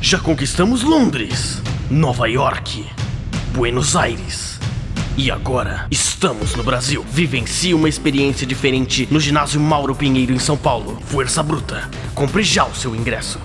Já conquistamos Londres, Nova York, Buenos Aires. E agora estamos no Brasil. Vivencie uma experiência diferente no ginásio Mauro Pinheiro em São Paulo. Força Bruta. Compre já o seu ingresso.